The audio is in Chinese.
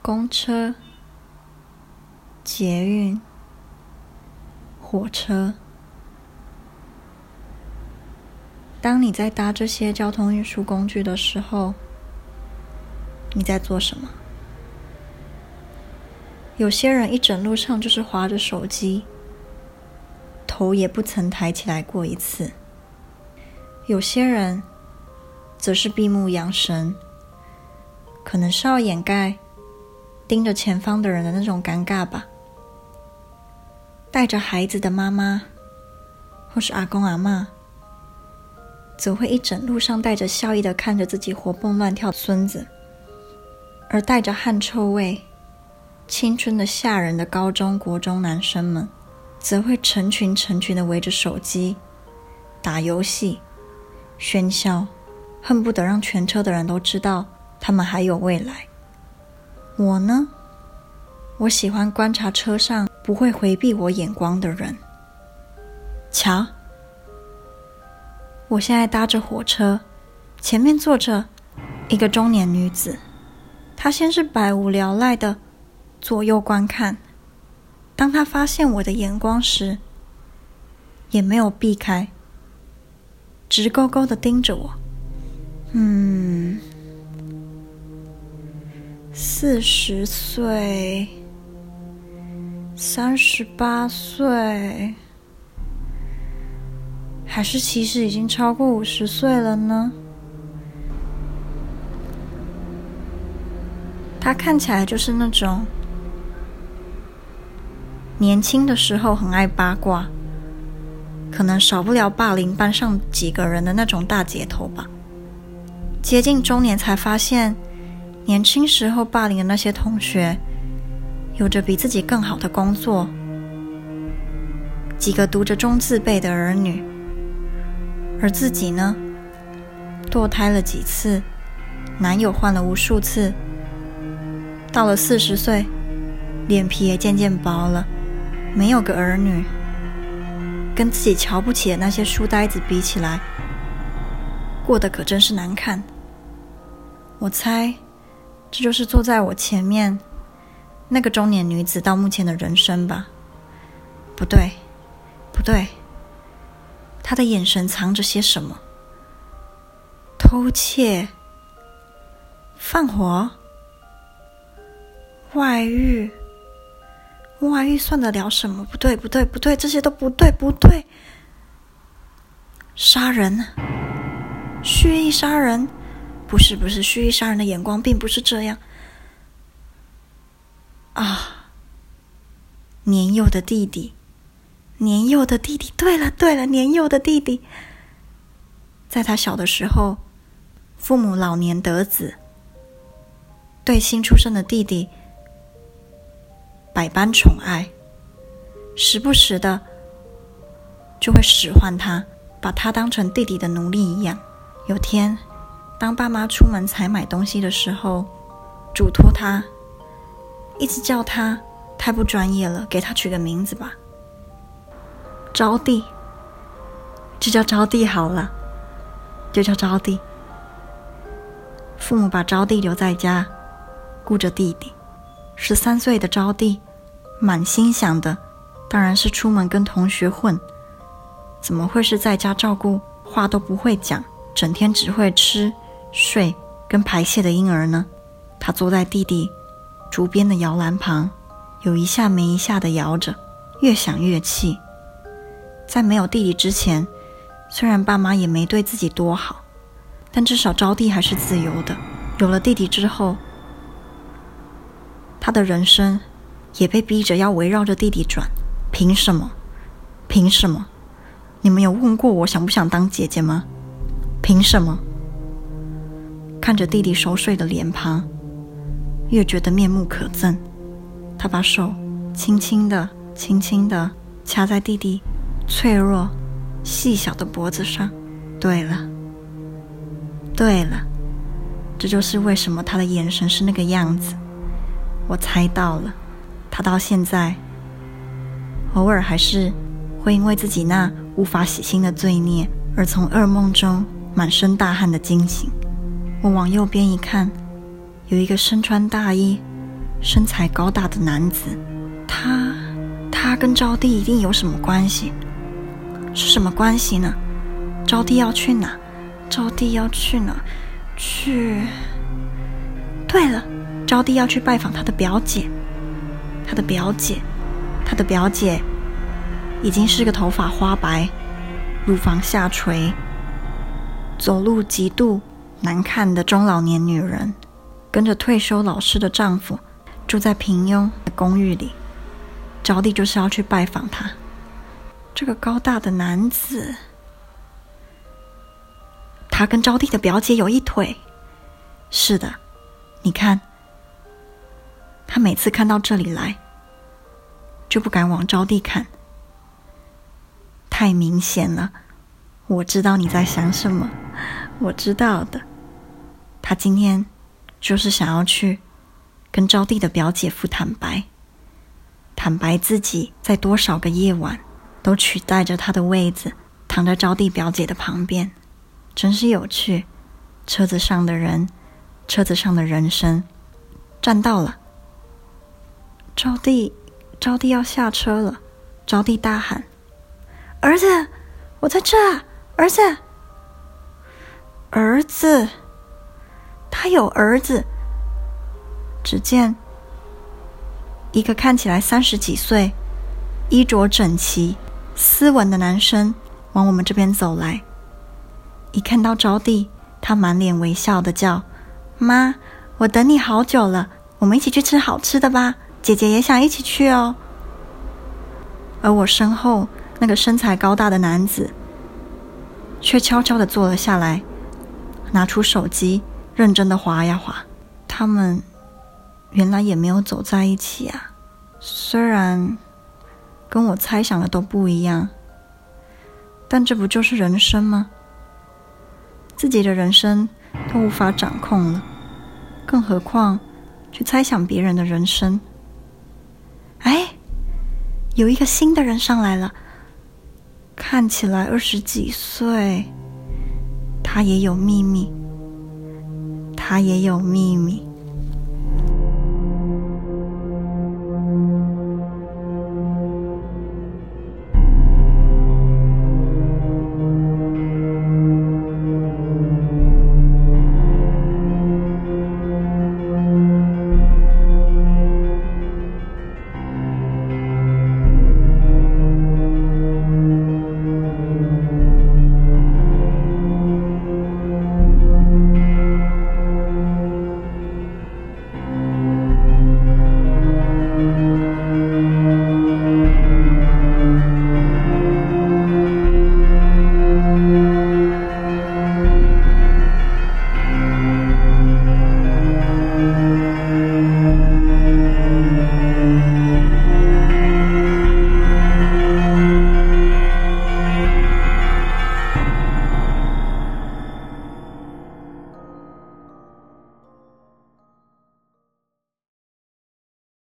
公车、捷运、火车。当你在搭这些交通运输工具的时候，你在做什么？有些人一整路上就是滑着手机，头也不曾抬起来过一次；有些人则是闭目养神，可能是要掩盖盯着前方的人的那种尴尬吧。带着孩子的妈妈，或是阿公阿嬷。则会一整路上带着笑意的看着自己活蹦乱跳的孙子，而带着汗臭味、青春的吓人的高中国中男生们，则会成群成群的围着手机打游戏、喧嚣，恨不得让全车的人都知道他们还有未来。我呢，我喜欢观察车上不会回避我眼光的人。瞧。我现在搭着火车，前面坐着一个中年女子。她先是百无聊赖的左右观看，当她发现我的眼光时，也没有避开，直勾勾的盯着我。嗯，四十岁，三十八岁。还是其实已经超过五十岁了呢？他看起来就是那种年轻的时候很爱八卦，可能少不了霸凌班上几个人的那种大姐头吧。接近中年才发现，年轻时候霸凌的那些同学，有着比自己更好的工作，几个读着中字辈的儿女。而自己呢，堕胎了几次，男友换了无数次，到了四十岁，脸皮也渐渐薄了，没有个儿女，跟自己瞧不起的那些书呆子比起来，过得可真是难看。我猜，这就是坐在我前面那个中年女子到目前的人生吧？不对，不对。他的眼神藏着些什么？偷窃、放火、外遇，外遇算得了什么？不对，不对，不对，这些都不对，不对。杀人，蓄意杀人，不是，不是，蓄意杀人的眼光并不是这样。啊，年幼的弟弟。年幼的弟弟，对了对了，年幼的弟弟，在他小的时候，父母老年得子，对新出生的弟弟百般宠爱，时不时的就会使唤他，把他当成弟弟的奴隶一样。有天，当爸妈出门采买东西的时候，嘱托他，一直叫他太不专业了，给他取个名字吧。招弟，就叫招弟好了，就叫招弟。父母把招弟留在家，顾着弟弟。十三岁的招弟，满心想的当然是出门跟同学混，怎么会是在家照顾话都不会讲，整天只会吃、睡跟排泄的婴儿呢？他坐在弟弟竹编的摇篮旁，有一下没一下的摇着，越想越气。在没有弟弟之前，虽然爸妈也没对自己多好，但至少招娣还是自由的。有了弟弟之后，他的人生也被逼着要围绕着弟弟转。凭什么？凭什么？你们有问过我想不想当姐姐吗？凭什么？看着弟弟熟睡的脸庞，越觉得面目可憎。他把手轻轻的、轻轻的掐在弟弟。脆弱、细小的脖子上。对了，对了，这就是为什么他的眼神是那个样子。我猜到了，他到现在偶尔还是会因为自己那无法洗清的罪孽而从噩梦中满身大汗的惊醒。我往右边一看，有一个身穿大衣、身材高大的男子，他他跟招娣一定有什么关系？是什么关系呢？招娣要去哪？招娣要去哪？去。对了，招娣要去拜访她的表姐。她的表姐，她的表姐，已经是个头发花白、乳房下垂、走路极度难看的中老年女人，跟着退休老师的丈夫住在平庸的公寓里。招娣就是要去拜访他。这个高大的男子，他跟招娣的表姐有一腿。是的，你看，他每次看到这里来，就不敢往招娣看。太明显了，我知道你在想什么，我知道的。他今天就是想要去跟招娣的表姐夫坦白，坦白自己在多少个夜晚。都取代着他的位子，躺在招娣表姐的旁边，真是有趣。车子上的人，车子上的人生，站到了。招娣，招娣要下车了。招娣大喊：“儿子，我在这！儿子，儿子，他有儿子。”只见一个看起来三十几岁，衣着整齐。斯文的男生往我们这边走来，一看到招娣，他满脸微笑的叫：“妈，我等你好久了，我们一起去吃好吃的吧，姐姐也想一起去哦。”而我身后那个身材高大的男子，却悄悄的坐了下来，拿出手机，认真的滑呀滑。他们原来也没有走在一起啊，虽然。跟我猜想的都不一样，但这不就是人生吗？自己的人生都无法掌控了，更何况去猜想别人的人生？哎，有一个新的人上来了，看起来二十几岁，他也有秘密，他也有秘密。